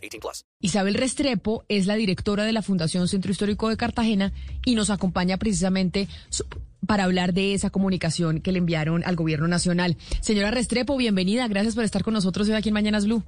18 plus. Isabel Restrepo es la directora de la Fundación Centro Histórico de Cartagena y nos acompaña precisamente para hablar de esa comunicación que le enviaron al gobierno nacional. Señora Restrepo, bienvenida. Gracias por estar con nosotros hoy aquí en Mañanas Blue.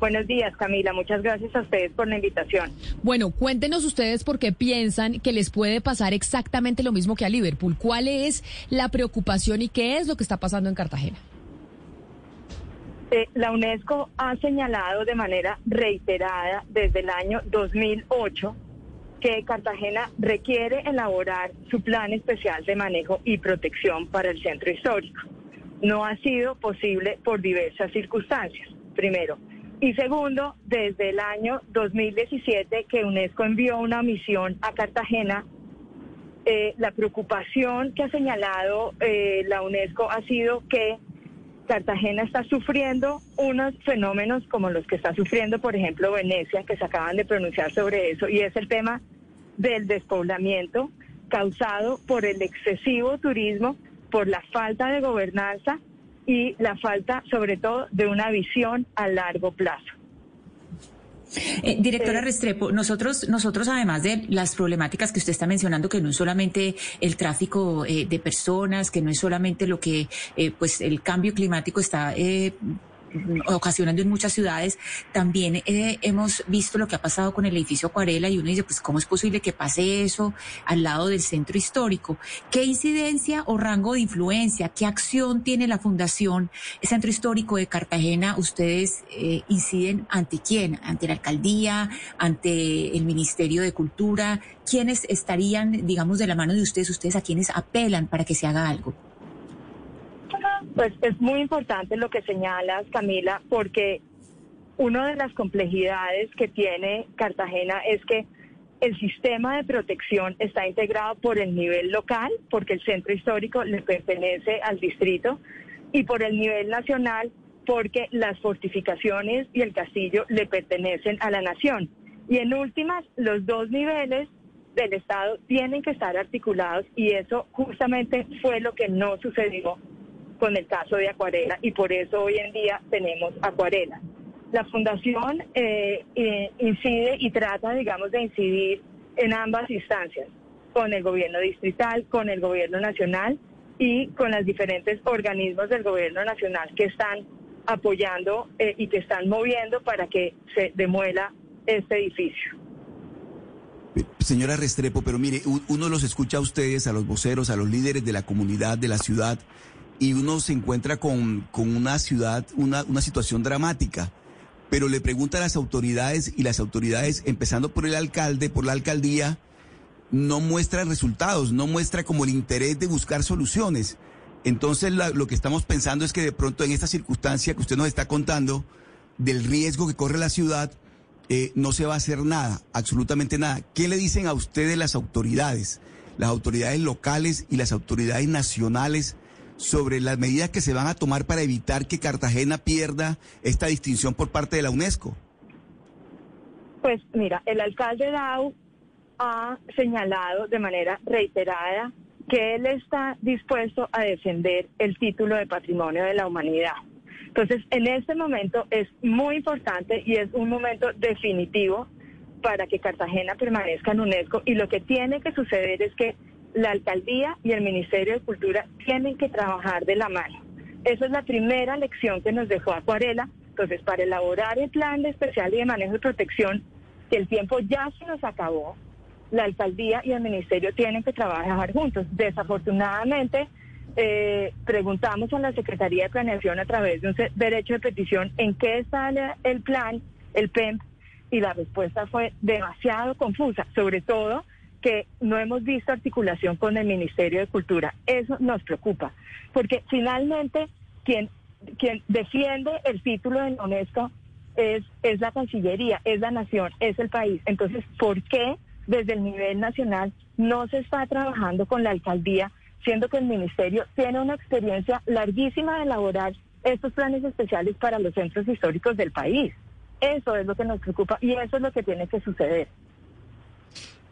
Buenos días, Camila. Muchas gracias a ustedes por la invitación. Bueno, cuéntenos ustedes por qué piensan que les puede pasar exactamente lo mismo que a Liverpool. ¿Cuál es la preocupación y qué es lo que está pasando en Cartagena? La UNESCO ha señalado de manera reiterada desde el año 2008 que Cartagena requiere elaborar su plan especial de manejo y protección para el centro histórico. No ha sido posible por diversas circunstancias, primero. Y segundo, desde el año 2017 que UNESCO envió una misión a Cartagena eh, la preocupación que ha señalado eh, la UNESCO ha sido que Cartagena está sufriendo unos fenómenos como los que está sufriendo, por ejemplo, Venecia, que se acaban de pronunciar sobre eso, y es el tema del despoblamiento causado por el excesivo turismo, por la falta de gobernanza y la falta, sobre todo, de una visión a largo plazo. Eh, directora Eh, Restrepo, nosotros, nosotros además de las problemáticas que usted está mencionando, que no es solamente el tráfico eh, de personas, que no es solamente lo que eh, pues el cambio climático está eh, ocasionando en muchas ciudades, también eh, hemos visto lo que ha pasado con el edificio Acuarela y uno dice, pues, ¿cómo es posible que pase eso al lado del centro histórico? ¿Qué incidencia o rango de influencia, qué acción tiene la Fundación Centro Histórico de Cartagena? ¿Ustedes eh, inciden ante quién? ¿Ante la alcaldía? ¿Ante el Ministerio de Cultura? ¿Quiénes estarían, digamos, de la mano de ustedes? ¿Ustedes a quiénes apelan para que se haga algo? Pues es muy importante lo que señalas, Camila, porque una de las complejidades que tiene Cartagena es que el sistema de protección está integrado por el nivel local, porque el centro histórico le pertenece al distrito, y por el nivel nacional, porque las fortificaciones y el castillo le pertenecen a la nación. Y en últimas, los dos niveles del Estado tienen que estar articulados y eso justamente fue lo que no sucedió con el caso de Acuarela y por eso hoy en día tenemos Acuarela. La fundación eh, eh, incide y trata, digamos, de incidir en ambas instancias, con el gobierno distrital, con el gobierno nacional y con los diferentes organismos del gobierno nacional que están apoyando eh, y que están moviendo para que se demuela este edificio. Señora Restrepo, pero mire, uno los escucha a ustedes, a los voceros, a los líderes de la comunidad, de la ciudad, y uno se encuentra con, con una ciudad, una, una situación dramática. Pero le pregunta a las autoridades y las autoridades, empezando por el alcalde, por la alcaldía, no muestra resultados, no muestra como el interés de buscar soluciones. Entonces lo que estamos pensando es que de pronto en esta circunstancia que usted nos está contando, del riesgo que corre la ciudad, eh, no se va a hacer nada, absolutamente nada. ¿Qué le dicen a ustedes las autoridades, las autoridades locales y las autoridades nacionales sobre las medidas que se van a tomar para evitar que Cartagena pierda esta distinción por parte de la UNESCO? Pues mira, el alcalde Dau ha señalado de manera reiterada que él está dispuesto a defender el título de patrimonio de la humanidad. Entonces, en este momento es muy importante y es un momento definitivo para que Cartagena permanezca en UNESCO y lo que tiene que suceder es que la alcaldía y el Ministerio de Cultura tienen que trabajar de la mano. Esa es la primera lección que nos dejó Acuarela. Entonces, para elaborar el plan de especial y de manejo y protección, que el tiempo ya se nos acabó, la alcaldía y el ministerio tienen que trabajar juntos. Desafortunadamente, eh, preguntamos a la Secretaría de Planeación a través de un derecho de petición en qué está el, el plan, el PEMP, y la respuesta fue demasiado confusa, sobre todo que no hemos visto articulación con el Ministerio de Cultura. Eso nos preocupa, porque finalmente quien, quien defiende el título de la UNESCO es, es la Cancillería, es la nación, es el país. Entonces, ¿por qué desde el nivel nacional no se está trabajando con la alcaldía, siendo que el ministerio tiene una experiencia larguísima de elaborar estos planes especiales para los centros históricos del país? Eso es lo que nos preocupa y eso es lo que tiene que suceder.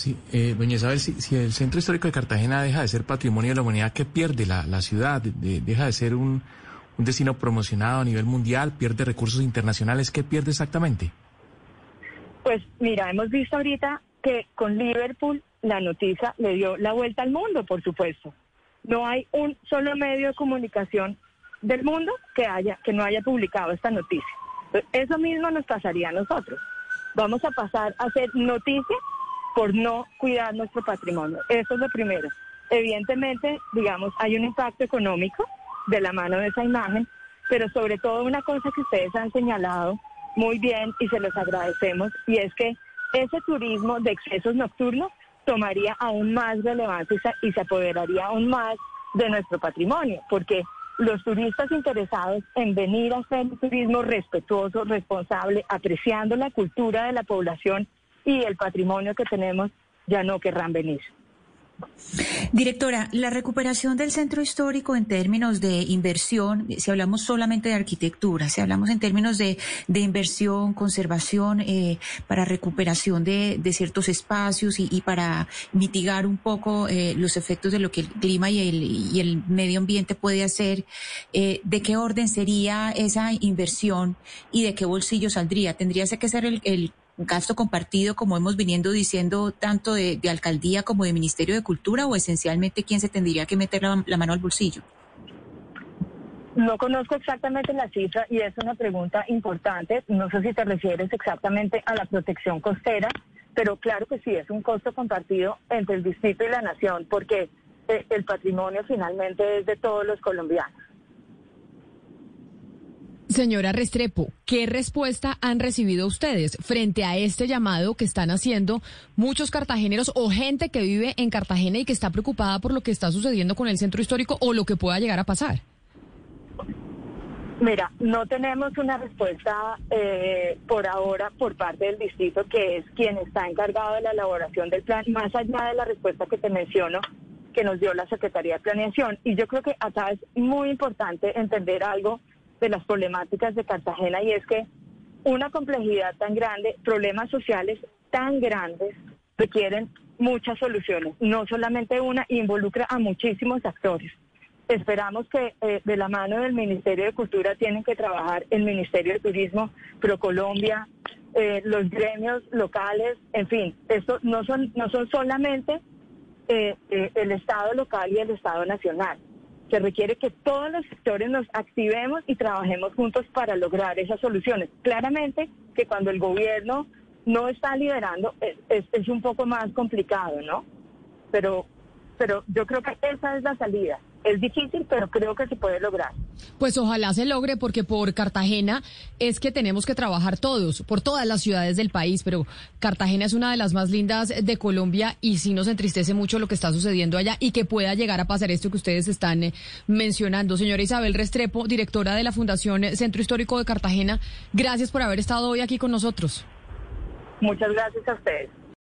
Sí, eh, doña Isabel, si, si, el Centro Histórico de Cartagena deja de ser patrimonio de la humanidad, ¿qué pierde la, la ciudad? De, deja de ser un, un destino promocionado a nivel mundial, pierde recursos internacionales, ¿qué pierde exactamente? Pues mira, hemos visto ahorita que con Liverpool la noticia le dio la vuelta al mundo, por supuesto. No hay un solo medio de comunicación del mundo que haya que no haya publicado esta noticia. Eso mismo nos pasaría a nosotros. Vamos a pasar a hacer noticia por no cuidar nuestro patrimonio. Eso es lo primero. Evidentemente, digamos, hay un impacto económico de la mano de esa imagen, pero sobre todo una cosa que ustedes han señalado muy bien y se los agradecemos, y es que ese turismo de excesos nocturnos tomaría aún más relevancia y se apoderaría aún más de nuestro patrimonio, porque los turistas interesados en venir a hacer un turismo respetuoso, responsable, apreciando la cultura de la población y el patrimonio que tenemos, ya no querrán venir. Directora, la recuperación del centro histórico en términos de inversión, si hablamos solamente de arquitectura, si hablamos en términos de, inversión, conservación, eh, para recuperación de, ciertos espacios y, para mitigar un poco eh, los efectos de lo que el clima y el, y el medio ambiente puede hacer, eh, ¿de qué orden sería esa inversión y de qué bolsillo saldría? ¿Tendría que ser el gasto compartido, como hemos viniendo diciendo, tanto de, alcaldía como de Ministerio de Cultura, o esencialmente quién se tendría que meter la, mano al bolsillo? No conozco exactamente la cifra y es una pregunta importante. No sé si te refieres exactamente a la protección costera, pero claro que sí, es un costo compartido entre el distrito y la nación, porque eh, el patrimonio finalmente es de todos los colombianos. Señora Restrepo, ¿qué respuesta han recibido ustedes frente a este llamado que están haciendo muchos cartageneros o gente que vive en Cartagena y que está preocupada por lo que está sucediendo con el centro histórico o lo que pueda llegar a pasar? Mira, no tenemos una respuesta eh, por ahora por parte del distrito, que es quien está encargado de la elaboración del plan, más allá de la respuesta que te menciono que nos dio la Secretaría de Planeación. Y yo creo que acá es muy importante entender algo de las problemáticas de Cartagena y es que una complejidad tan grande, problemas sociales tan grandes, requieren muchas soluciones, no solamente una, involucra a muchísimos actores. Esperamos que eh, de la mano del Ministerio de Cultura tienen que trabajar el Ministerio de Turismo, ProColombia, eh, los gremios locales, en fin, esto no son, no son solamente eh, el Estado local y el Estado nacional se requiere que todos los sectores nos activemos y trabajemos juntos para lograr esas soluciones. Claramente que cuando el gobierno no está liderando es, es, un poco más complicado, ¿no? Pero, pero yo creo que esa es la salida. Es difícil, pero creo que se puede lograr. Pues ojalá se logre, porque por Cartagena es que tenemos que trabajar todos, por todas las ciudades del país, pero Cartagena es una de las más lindas de Colombia y sí nos entristece mucho lo que está sucediendo allá y que pueda llegar a pasar esto que ustedes están eh, mencionando. Señora Isabel Restrepo, directora de la Fundación Centro Histórico de Cartagena, gracias por haber estado hoy aquí con nosotros. Muchas gracias a ustedes.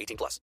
18 plus.